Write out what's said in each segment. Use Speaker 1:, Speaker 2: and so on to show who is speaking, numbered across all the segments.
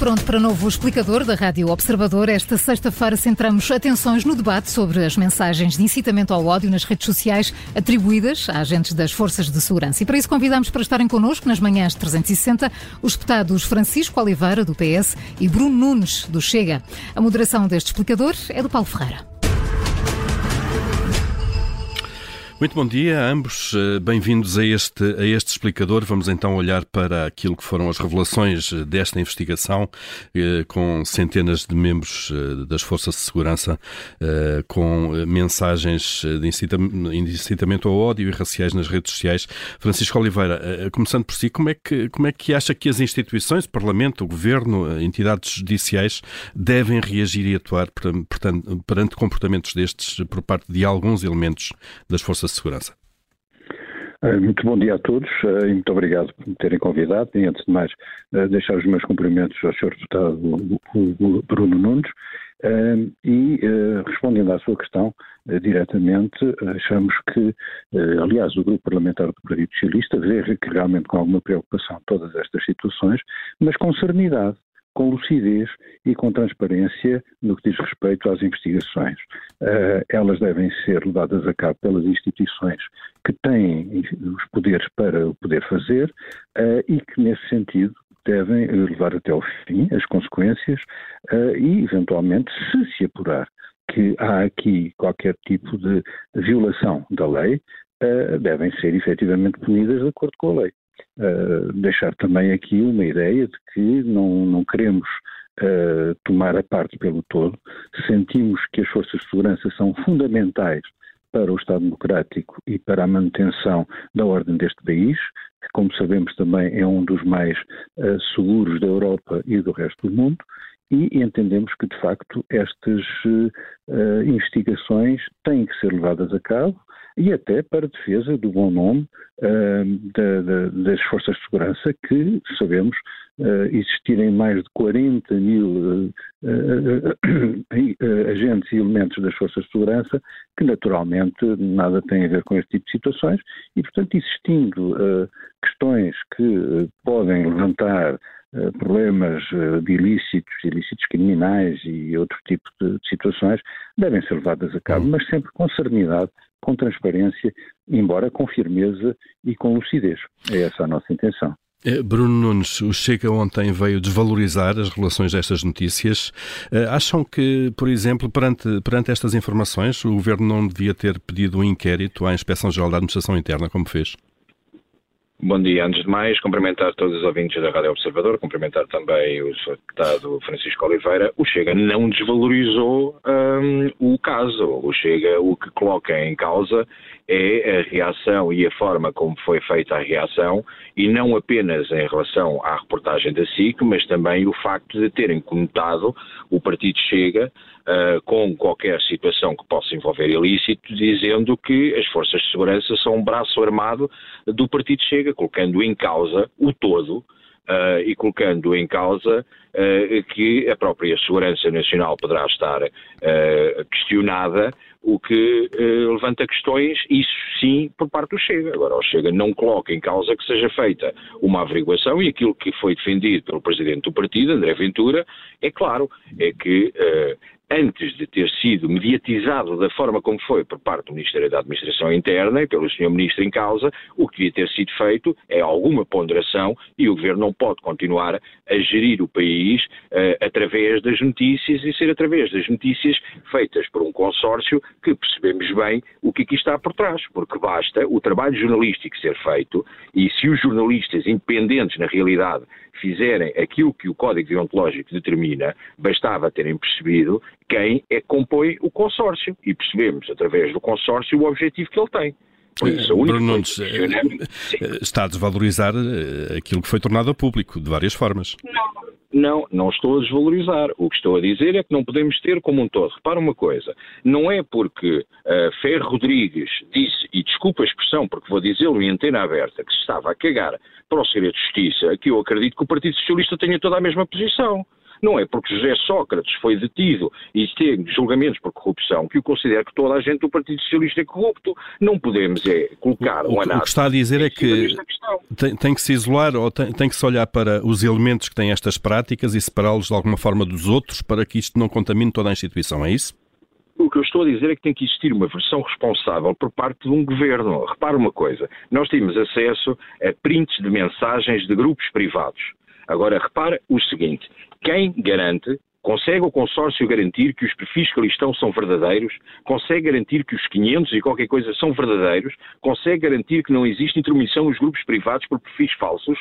Speaker 1: pronto para novo explicador da Rádio Observador. Esta sexta-feira centramos atenções no debate sobre as mensagens de incitamento ao ódio nas redes sociais atribuídas a agentes das forças de segurança. E para isso convidamos para estarem connosco nas manhãs 360 os deputados Francisco Oliveira, do PS, e Bruno Nunes, do Chega. A moderação deste explicador é do Paulo Ferreira.
Speaker 2: Muito bom dia a ambos, eh, bem-vindos a este, a este explicador. Vamos então olhar para aquilo que foram as revelações eh, desta investigação, eh, com centenas de membros das Forças de Segurança com mensagens de incitamento ao ódio e raciais nas redes sociais. Francisco Oliveira, começando por si, como é que, como é que acha que as instituições, o Parlamento, o Governo, entidades judiciais, devem reagir e atuar perante, perante comportamentos destes por parte de alguns elementos das Forças segurança.
Speaker 3: Eh, muito bom dia a todos eh, e muito obrigado por me terem convidado. E antes de mais, eh, deixar os meus cumprimentos ao Sr. Deputado Bruno Nunes. E respondendo à sua questão diretamente, achamos que, aliás, o Grupo Parlamentar do Partido Socialista vê que realmente com alguma preocupação todas estas situações, mas com serenidade com lucidez e com transparência no que diz respeito às investigações. Uh, elas devem ser levadas a cabo pelas instituições que têm os poderes para o poder fazer uh, e que, nesse sentido, devem levar até ao fim as consequências uh, e, eventualmente, se se apurar que há aqui qualquer tipo de violação da lei, devem ser efetivamente punidas de acordo com a lei. Uh, deixar também aqui uma ideia de que não, não queremos uh, tomar a parte pelo todo, sentimos que as forças de segurança são fundamentais para o Estado Democrático e para a manutenção da ordem deste país, que, como sabemos, também é um dos mais uh, seguros da Europa e do resto do mundo, e entendemos que, de facto, estas uh, investigações têm que ser levadas a cabo e até para defesa do bom nome uh, da, da, das forças de segurança, que sabemos uh, existirem mais de 40 mil agentes e elementos das forças de segurança, que naturalmente nada têm a ver com este tipo de situações, e portanto existindo questões que podem levantar problemas eh, de ilícitos, ilícitos criminais e outro tipo de, situações devem ser levadas a cabo, mas sempre com serenidade, com transparência, embora com firmeza e com lucidez. É essa a nossa intenção.
Speaker 2: Eh, Bruno Nunes, o Chega ontem veio desvalorizar as relações destas notícias. Acham que, por exemplo, perante, perante estas informações, o Governo não devia ter pedido um inquérito à Inspeção-Geral da Administração Interna, como fez?
Speaker 4: Bom dia. Antes de mais, cumprimentar todos os ouvintes da Rádio Observador, cumprimentar também o Sr. Deputado Francisco Oliveira. O Chega não desvalorizou um, o caso. O Chega, o que coloca em causa é a reação e a forma como foi feita a reação, e não apenas em relação à reportagem da SIC, mas também o facto de terem conotado o Partido Chega uh, com qualquer situação que possa envolver ilícito, dizendo que as forças de segurança são um braço armado do Partido Chega, colocando em causa o todo. Uh, e colocando em causa uh, que a própria segurança nacional poderá estar uh, questionada, o que levanta questões, isso sim, por parte do Chega. Agora, o Chega não coloca em causa que seja feita uma averiguação e aquilo que foi defendido pelo presidente do partido, André Ventura, é claro, é que antes de ter sido mediatizado da forma como foi por parte do Ministério da Administração Interna e pelo Sr. Ministro em causa, o que devia ter sido feito é alguma ponderação e o Governo não pode continuar a gerir o país uh, através das notícias e ser através das notícias feitas por um consórcio que percebemos bem o que aqui está por trás, porque basta o trabalho jornalístico ser feito e se os jornalistas independentes na realidade fizerem aquilo que o Código Deontológico determina, bastava terem percebido quem é que compõe o consórcio e percebemos, através do consórcio, o objetivo que ele tem.
Speaker 2: Bruno Nunes eh, eh, está a desvalorizar eh, aquilo que foi tornado a público, de várias formas.
Speaker 4: Não, não, não estou a desvalorizar. O que estou a dizer é que não podemos ter como um todo. Repara uma coisa, não é porque uh, Ferro Rodrigues disse, e desculpa a expressão, porque vou dizê-lo em antena aberta, que se estava a cagar para o segredo de justiça, que eu acredito que o Partido Socialista tenha toda a mesma posição. Não é porque José Sócrates foi detido e tem julgamentos por corrupção que eu considero que toda a gente do Partido Socialista é corrupto. Não podemos é colocar
Speaker 2: um
Speaker 4: anátema.
Speaker 2: O que está a dizer é que tem, tem, que se isolar ou tem, tem, que se olhar para os elementos que têm estas práticas e separá-los de alguma forma dos outros para que isto não contamine toda a instituição, é isso?
Speaker 4: O que eu estou a dizer é que tem que existir uma versão responsável por parte de um governo. Repare uma coisa: nós temos acesso a prints de mensagens de grupos privados. Agora, repare o seguinte: quem garante Consegue o consórcio garantir que os perfis que ali estão são verdadeiros? Consegue garantir que os 500 e qualquer coisa são verdadeiros? Consegue garantir que não existe intromissão nos grupos privados por perfis falsos?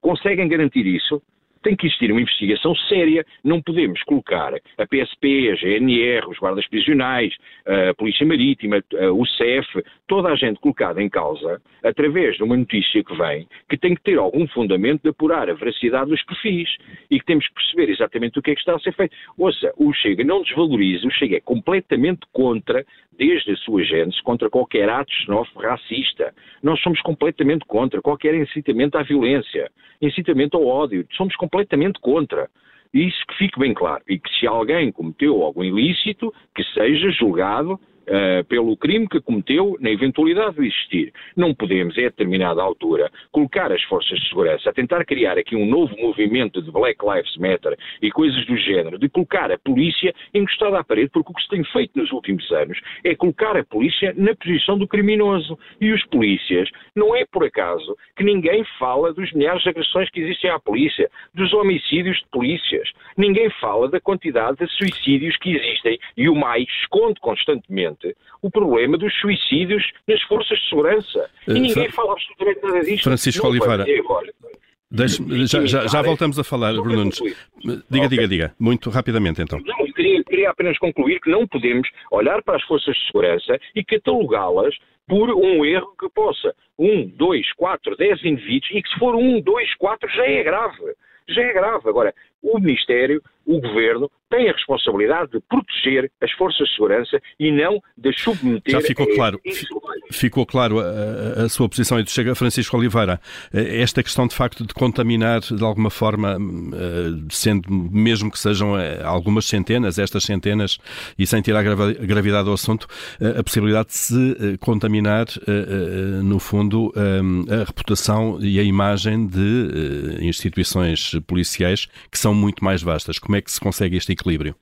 Speaker 4: Conseguem garantir isso? Tem que existir uma investigação séria. Não podemos colocar a PSP, a GNR, os guardas prisionais, a Polícia Marítima, o CEF, toda a gente colocada em causa através de uma notícia que vem que tem que ter algum fundamento de apurar a veracidade dos perfis e que temos que perceber exatamente o que é que está a ser feito. Ouça, o Chega não desvaloriza, o Chega é completamente contra, desde a sua gênese, contra qualquer ato xenófobo racista. Nós somos completamente contra qualquer incitamento à violência, incitamento ao ódio. Somos completamente contra. Isso que fique bem claro. E que se alguém cometeu algum ilícito, que seja julgado uh, pelo crime que cometeu na eventualidade de existir. Não podemos, a determinada altura, colocar as forças de segurança a tentar criar aqui um novo movimento de Black Lives Matter e coisas do género, de colocar a polícia encostada à parede, porque o que se tem feito nos últimos anos é colocar a polícia na posição do criminoso. E os polícias, não é por acaso que ninguém fala dos milhares de agressões que existem à polícia, dos homicídios de polícias. Ninguém fala da quantidade de suicídios que existem e o mais esconde constantemente o problema dos suicídios nas forças de segurança. E uh, ninguém fala absolutamente nada disto.
Speaker 2: Francisco Oliveira. já, já, já, voltamos a falar, Bruno Nunes. Diga, okay. diga, diga. Muito rapidamente, então.
Speaker 4: Não, queria, queria apenas concluir que não podemos olhar para as forças de segurança e catalogá-las por um erro que possa um, dois, quatro, dez indivíduos e que se for um, dois, quatro já é grave. Já é grave. Agora, o Ministério, o Governo, tem a responsabilidade de proteger as forças de segurança e não de submeter.
Speaker 2: Já ficou claro. Ficou claro a, a, sua posição e Chega Francisco Oliveira. Eh, esta questão de facto de contaminar de alguma forma, eh, sendo mesmo que sejam eh, algumas centenas, estas centenas, e sem tirar a gravidade do assunto, a possibilidade de se contaminar, no fundo, a reputação e a imagem de instituições policiais que são muito mais vastas. Como é que se consegue este equilíbrio?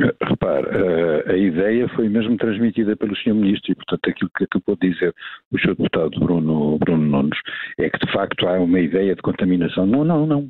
Speaker 3: Eh, repare, a, a, ideia foi mesmo transmitida pelo Sr. Ministro e, portanto, aquilo que acabou de dizer o Sr. Deputado Bruno, Bruno Nunes é que, de facto, há uma ideia de contaminação. Não, não, não.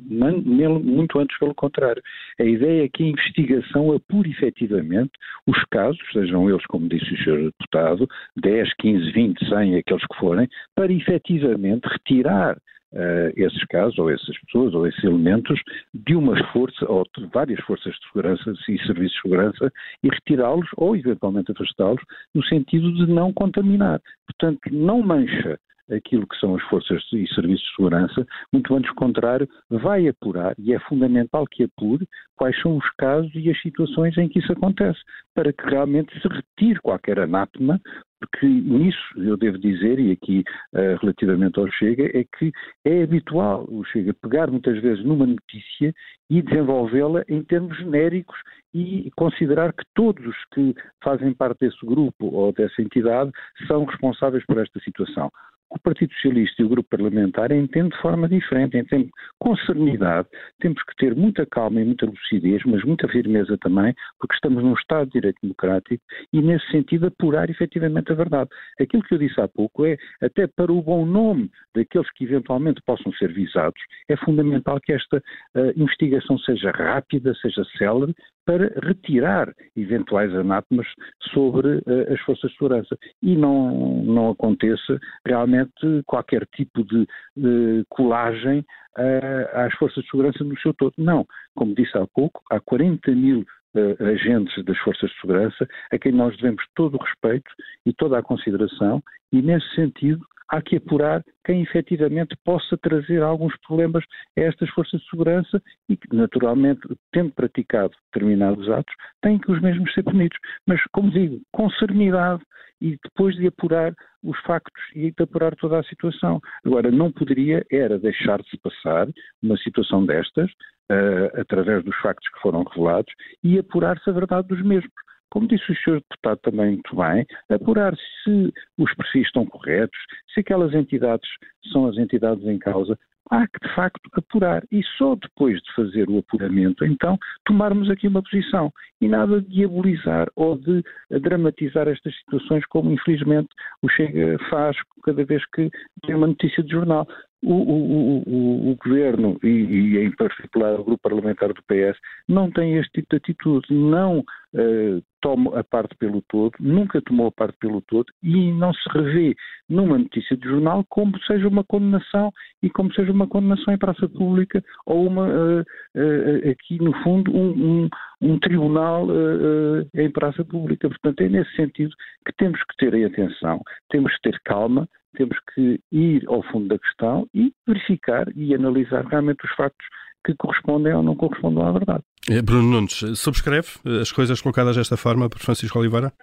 Speaker 3: Muito antes, pelo contrário. A ideia é que a investigação apure efetivamente os casos, sejam eles, como disse o Sr. Deputado, 10, 15, 20, 100, aqueles que forem, para efetivamente retirar uh, esses casos, ou essas pessoas, ou esses elementos, de umas forças, ou de várias forças de segurança e serviços de segurança, e retirá-los, ou eventualmente afastá-los, no sentido de não contaminar. Portanto, não mancha aquilo que são as forças e serviços de segurança, muito antes o contrário, vai apurar, e é fundamental que apure, quais são os casos e as situações em que isso acontece, para que realmente se retire qualquer anátema, porque nisso eu devo dizer, e aqui uh, relativamente ao Chega, é que é habitual o Chega pegar muitas vezes numa notícia e desenvolvê-la em termos genéricos e considerar que todos os que fazem parte desse grupo ou dessa entidade são responsáveis por esta situação o Partido Socialista e o Grupo Parlamentar entendem de forma diferente, entendem com serenidade. Temos que ter muita calma e muita lucidez, mas muita firmeza também, porque estamos num Estado de Direito Democrático e, nesse sentido, apurar efetivamente a verdade. Aquilo que eu disse há pouco é, até para o bom nome daqueles que eventualmente possam ser visados, é fundamental que esta uh, investigação seja rápida, seja célere, para retirar eventuais anátemas sobre uh, as forças de segurança e não, não aconteça realmente qualquer tipo de, de colagem uh, às forças de segurança no seu todo. Não, como disse há pouco, há 40 mil uh, agentes das forças de segurança a quem nós devemos todo o respeito e toda a consideração e nesse sentido há que apurar quem efetivamente possa trazer alguns problemas a estas forças de segurança e que, naturalmente, tendo praticado determinados atos, têm que os mesmos ser punidos. Mas, como digo, com serenidade e depois de apurar os factos e de apurar toda a situação. Agora, não poderia era deixar-se passar uma situação destas uh, através dos factos que foram revelados e apurar-se a verdade dos mesmos. Como disse o Sr. Deputado também muito bem, apurar se os perfis estão corretos, se aquelas entidades são as entidades em causa, há que de facto apurar e só depois de fazer o apuramento, então, tomarmos aqui uma posição e nada de diabolizar ou de dramatizar estas situações como infelizmente o Chega faz cada vez que tem uma notícia de jornal. O, o, o, o, governo e, e, em particular, o grupo parlamentar do PS não tem este tipo de atitude, não uh, toma a parte pelo todo, nunca tomou a parte pelo todo e não se revê numa notícia de jornal como seja uma condenação e como seja uma condenação em praça pública ou uma, uh, uh, aqui no fundo, um, um, um tribunal em praça pública. Portanto, é nesse sentido que temos que ter atenção, temos que ter calma, temos que ir ao fundo da questão e verificar e analisar realmente os factos que correspondem ou não correspondem à verdade.
Speaker 2: Eh, Bruno Nunes, subscreve as coisas colocadas desta forma por Francisco Oliveira?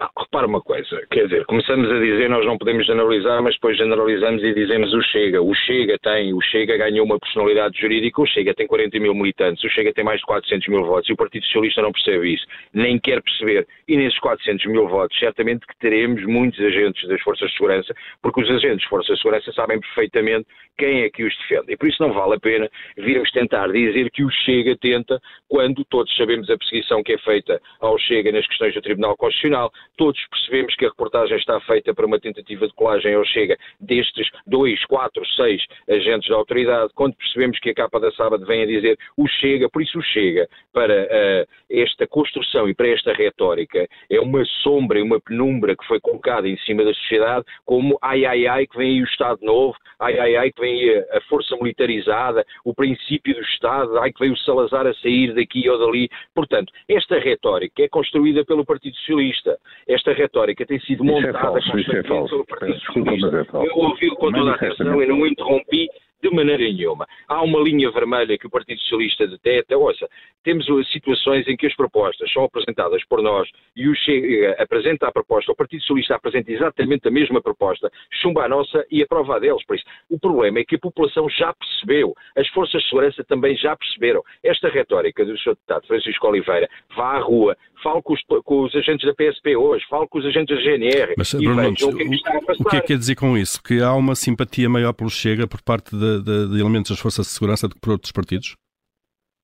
Speaker 4: Não, repara uma coisa, quer dizer, começamos a dizer nós não podemos generalizar, mas depois generalizamos e dizemos o Chega. O Chega tem, o Chega ganhou uma personalidade jurídica, o Chega tem 40 mil militantes, o Chega tem mais de 400 mil votos e o Partido Socialista não percebe isso, nem quer perceber. E nesses 400 mil votos, certamente que teremos muitos agentes das Forças de Segurança, porque os agentes das Forças de Segurança sabem perfeitamente quem é que os defende. E por isso não vale a pena virmos tentar dizer que o Chega tenta, quando todos sabemos a perseguição que é feita ao Chega nas questões do Tribunal Constitucional, todos percebemos que a reportagem está feita para uma tentativa de colagem ao Chega destes dois, quatro, seis agentes da autoridade, quando percebemos que a capa da sábado vem a dizer o Chega, por isso o Chega, para uh, esta construção e para esta retórica, é uma sombra e uma penumbra que foi colocada em cima da sociedade como ai ai ai que vem aí o Estado Novo, ai ai ai que vem aí a força militarizada, o princípio do Estado, ai que vem o Salazar a sair daqui ou dali. Portanto, esta retórica é construída pelo Partido Socialista, esta retórica tem sido montada
Speaker 3: é falso, é falso.
Speaker 4: Partido Socialista. É Eu ouvi-o com toda a atenção e não interrompi de maneira nenhuma. Há uma linha vermelha que o Partido Socialista deteta. Ouça, temos situações em que as propostas são apresentadas por nós e o Chega apresenta a proposta, o Partido Socialista apresenta exatamente a mesma proposta, chumba a nossa e aprova a deles. Por isso, o problema é que a população já percebeu, as forças de segurança também já perceberam. Esta retórica do Sr. Deputado Francisco Oliveira, vá à rua, fale com os, com os, agentes da PSP hoje, fale com os agentes da GNR
Speaker 2: Mas, e Bruno, vejam o que é que está a passar. O que é que quer dizer com isso? Que há uma simpatia maior pelo Chega por parte de de, elementos das forças de segurança do que por outros partidos?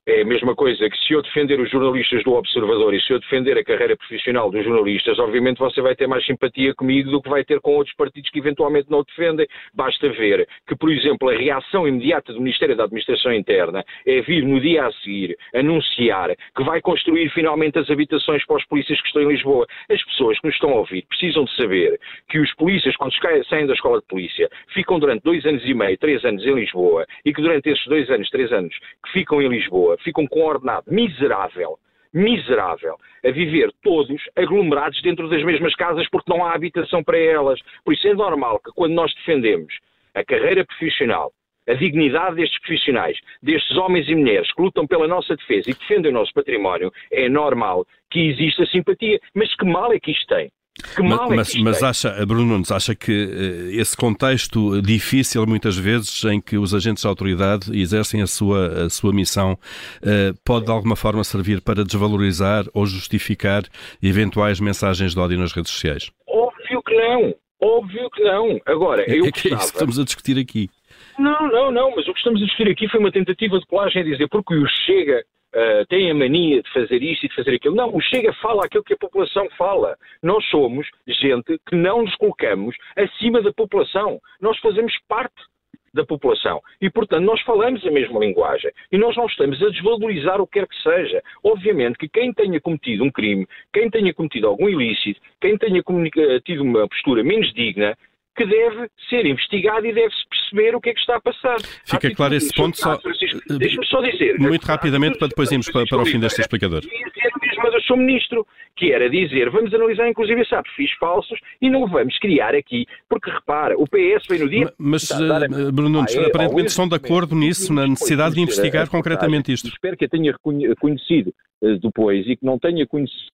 Speaker 4: É a mesma coisa que se eu defender os jornalistas do Observador e se eu defender a carreira profissional dos jornalistas, obviamente você vai ter mais simpatia comigo do que vai ter com outros partidos que eventualmente não o defendem. Basta ver que, por exemplo, a reação imediata do Ministério da Administração Interna é vir no dia a seguir anunciar que vai construir finalmente as habitações para os polícias que estão em Lisboa. As pessoas que nos estão a ouvir precisam de saber que os polícias, quando saem da escola de polícia, ficam durante dois anos e meio, três anos em Lisboa e que durante esses dois anos, três anos que ficam em Lisboa, ficam com ordenado miserável, miserável, a viver todos aglomerados dentro das mesmas casas porque não há habitação para elas. Por isso é normal que quando nós defendemos a carreira profissional, a dignidade destes profissionais, destes homens e mulheres que lutam pela nossa defesa e defendem o nosso património, é normal que exista simpatia. Mas que mal é que isto tem? Que mal
Speaker 2: mas,
Speaker 4: é
Speaker 2: mas acha, Bruno Nunes, acha que uh, esse contexto difícil, muitas vezes, em que os agentes da autoridade exercem a sua, a sua missão, uh, pode de alguma forma servir para desvalorizar ou justificar eventuais mensagens de ódio nas redes sociais?
Speaker 4: Óbvio que não. Óbvio que não. Agora,
Speaker 2: é,
Speaker 4: eu
Speaker 2: é que é isso que estamos a discutir aqui.
Speaker 4: Não, não, não, mas o que estamos a discutir aqui foi uma tentativa de colagem a dizer porque o Chega uh, têm a mania de fazer isto e de fazer aquilo. Não, o Chega fala aquilo que a população fala. Nós somos gente que não nos colocamos acima da população. Nós fazemos parte da população. E, portanto, nós falamos a mesma linguagem. E nós não estamos a desvalorizar o que quer que seja. Obviamente que quem tenha cometido um crime, quem tenha cometido algum ilícito, quem tenha tido uma postura menos digna, que deve ser investigado e deve-se perceber o que é que está a passar.
Speaker 2: Fica claro esse ponto. Só...
Speaker 4: Deixe-me só dizer.
Speaker 2: Muito rapidamente, para depois irmos para, para o fim deste explicador.
Speaker 4: Mas eu sou ministro, que era dizer, vamos analisar inclusive esses perfis falsos e não vamos criar aqui, porque repara, o PS foi no dia...
Speaker 2: Mas, uh, Bruno Nunes, ah, é, aparentemente estão de acordo nisso, na necessidade de investigar concretamente isto.
Speaker 4: Espero que a tenha conhecido uh, depois e que não tenha conhecido...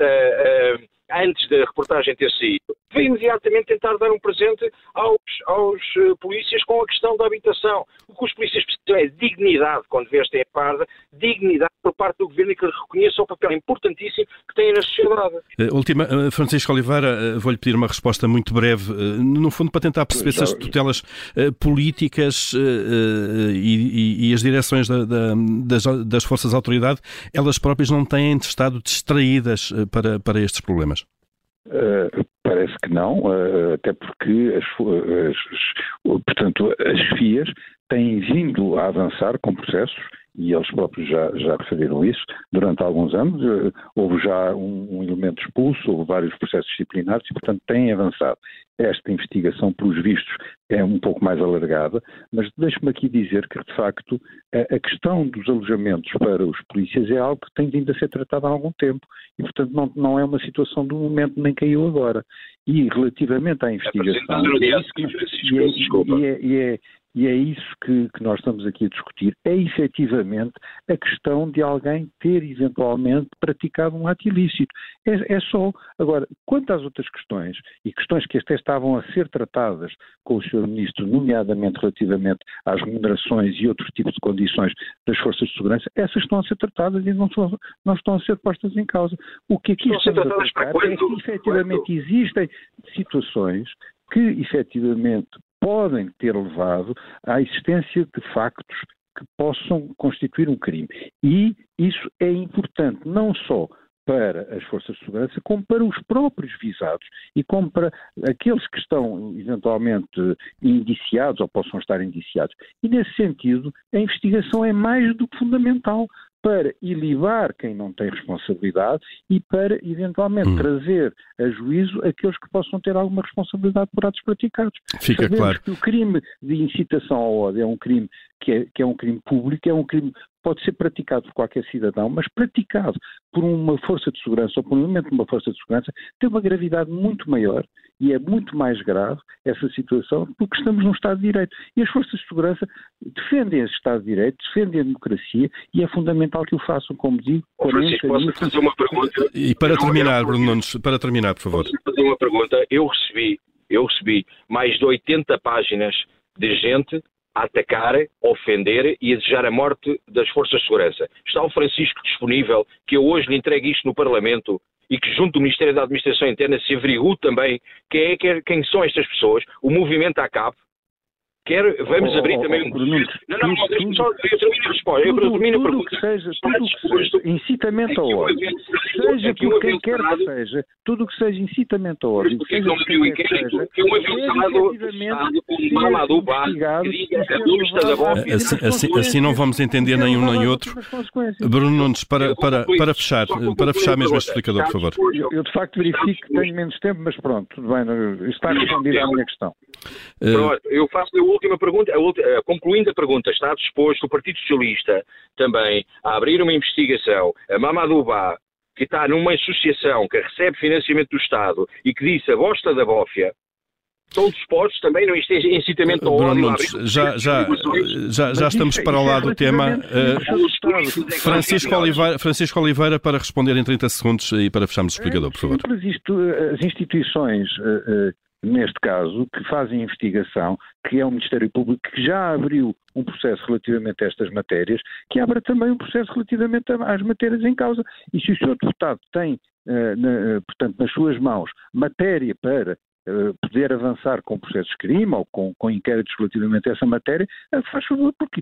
Speaker 4: Uh, antes da reportagem ter saído, veio imediatamente tentar dar um presente aos, aos uh, polícias com a questão da habitação. O que os polícias precisam é dignidade quando vestem a parda, dignidade por parte do governo e que reconheça o papel importantíssimo que têm na sociedade.
Speaker 2: Uh, última, uh, Francisco Oliveira, vou-lhe pedir uma resposta muito breve, no fundo para tentar perceber se as tutelas políticas e, e, e, as direções da, da, das, das forças de autoridade, elas próprias não têm estado distraídas para, para estes problemas.
Speaker 3: Uh, parece que não, uh, até porque as, as, portanto, as FIAs têm vindo a avançar com processos e eles próprios já, já referiram isso, durante alguns anos uh, houve já um, um, elemento expulso, houve vários processos disciplinares e, portanto, têm avançado. Esta investigação, pelos vistos, é um pouco mais alargada, mas deixe-me aqui dizer que, de facto, a, a, questão dos alojamentos para os polícias é algo que tem vindo a ser tratado há algum tempo e, portanto, não, não é uma situação do momento nem caiu agora. E relativamente à investigação. É, e é, e é isso que, que, nós estamos aqui a discutir, é efetivamente a questão de alguém ter eventualmente praticado um ato ilícito. É, é, só. Agora, quanto às outras questões, e questões que até estavam a ser tratadas com o Sr. Ministro, nomeadamente relativamente às remunerações e outros tipos de condições das forças de segurança, essas estão a ser tratadas e não, são, não estão a ser postas em causa. O que aqui estamos a tratar é que efetivamente existem situações que efetivamente podem ter levado à existência de factos que possam constituir um crime. E isso é importante não só para as forças de segurança, como para os próprios visados e como para aqueles que estão eventualmente indiciados ou possam estar indiciados. E nesse sentido, a investigação é mais do que fundamental para ilibar quem não tem responsabilidade e para, eventualmente, hum. trazer a juízo aqueles que possam ter alguma responsabilidade por atos praticados.
Speaker 2: Fica
Speaker 3: Sabemos
Speaker 2: claro.
Speaker 3: que o crime de incitação ao ódio é um crime que é, que é um crime público, é um crime pode ser praticado por qualquer cidadão, mas praticado por uma força de segurança ou por um elemento de uma força de segurança tem uma gravidade muito maior e é muito mais grave essa situação porque estamos num Estado de Direito. E as forças de segurança defendem esse Estado de Direito, defendem a democracia e é fundamental que o façam, como digo,
Speaker 4: 40 posso fazer uma pergunta?
Speaker 2: E para terminar, Bruno Nunes, para terminar, por favor.
Speaker 4: Posso fazer uma pergunta? Eu recebi, eu recebi mais de 80 páginas de gente atacar, ofender e desejar a morte das forças de segurança. Está o Francisco disponível que eu hoje lhe entregue isto no Parlamento e que junto do Ministério da Administração Interna se averigue também quem, é, quem são estas pessoas, o movimento ACAP, quer, vamos oh, abrir oh, também um
Speaker 3: Bruno, Não, não, não, só, eu termino a resposta, eu termino a pergunta. Que seja, tudo que seja incitamento ao ódio, seja por quem quer que seja, tudo o que seja incitamento ao ódio,
Speaker 4: seja por quem quer que seja, que um avião chamado Mamadou Bá,
Speaker 2: assim, assim não vamos entender nenhum nem outro. Bruno Nunes, para, para, para fechar, para fechar mesmo este explicador, por favor.
Speaker 3: Eu, eu de facto verifico que tenho menos tempo, mas pronto, tudo bem, está respondida a minha questão.
Speaker 4: Eu faço última pergunta, a última, eh, concluindo a pergunta, está disposto o Partido Socialista também a abrir uma investigação a Mamadouba, que está numa associação que recebe financiamento do Estado e que disse a bosta da bófia, estão dispostos também, não isto é incitamento ao
Speaker 2: Bruno ódio. já, já, já, já estamos para o lado do tema. Uh, Francisco, Oliveira, Francisco Oliveira, para responder em 30 segundos e para fecharmos o explicador, por favor.
Speaker 3: As instituições neste caso, que fazem investigação, que é o Ministério Público, que já abriu um processo relativamente a estas matérias, que abra também um processo relativamente às matérias em causa. E se o Sr. Deputado tem, eh, na, portanto, nas suas mãos matéria para eh, poder avançar com processos de crime ou com, com inquéritos relativamente a essa matéria, eh, faz favor, porque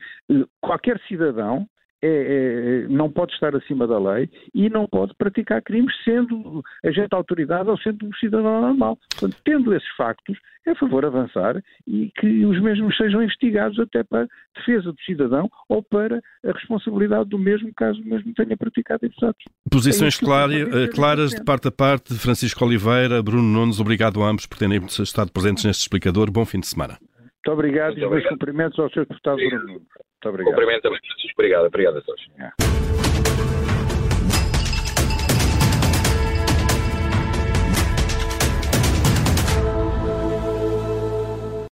Speaker 3: qualquer cidadão é, é, não pode estar acima da lei e não pode praticar crimes sendo agente da autoridade ou sendo um cidadão normal. Portanto, tendo esses factos, é a favor avançar e que os mesmos sejam investigados até para defesa do cidadão ou para a responsabilidade do mesmo caso o mesmo tenha praticado esses atos.
Speaker 2: Posições é claras de parte a parte. Francisco Oliveira, Bruno Nunes, obrigado a ambos por terem estado presentes neste explicador. Bom fim de semana.
Speaker 3: Muito obrigado Muito e os meus cumprimentos ao Sr. Deputado Bruno Nunes. Muito obrigado.
Speaker 4: Cumprimento também, Francisco. Obrigado, obrigado a todos. É.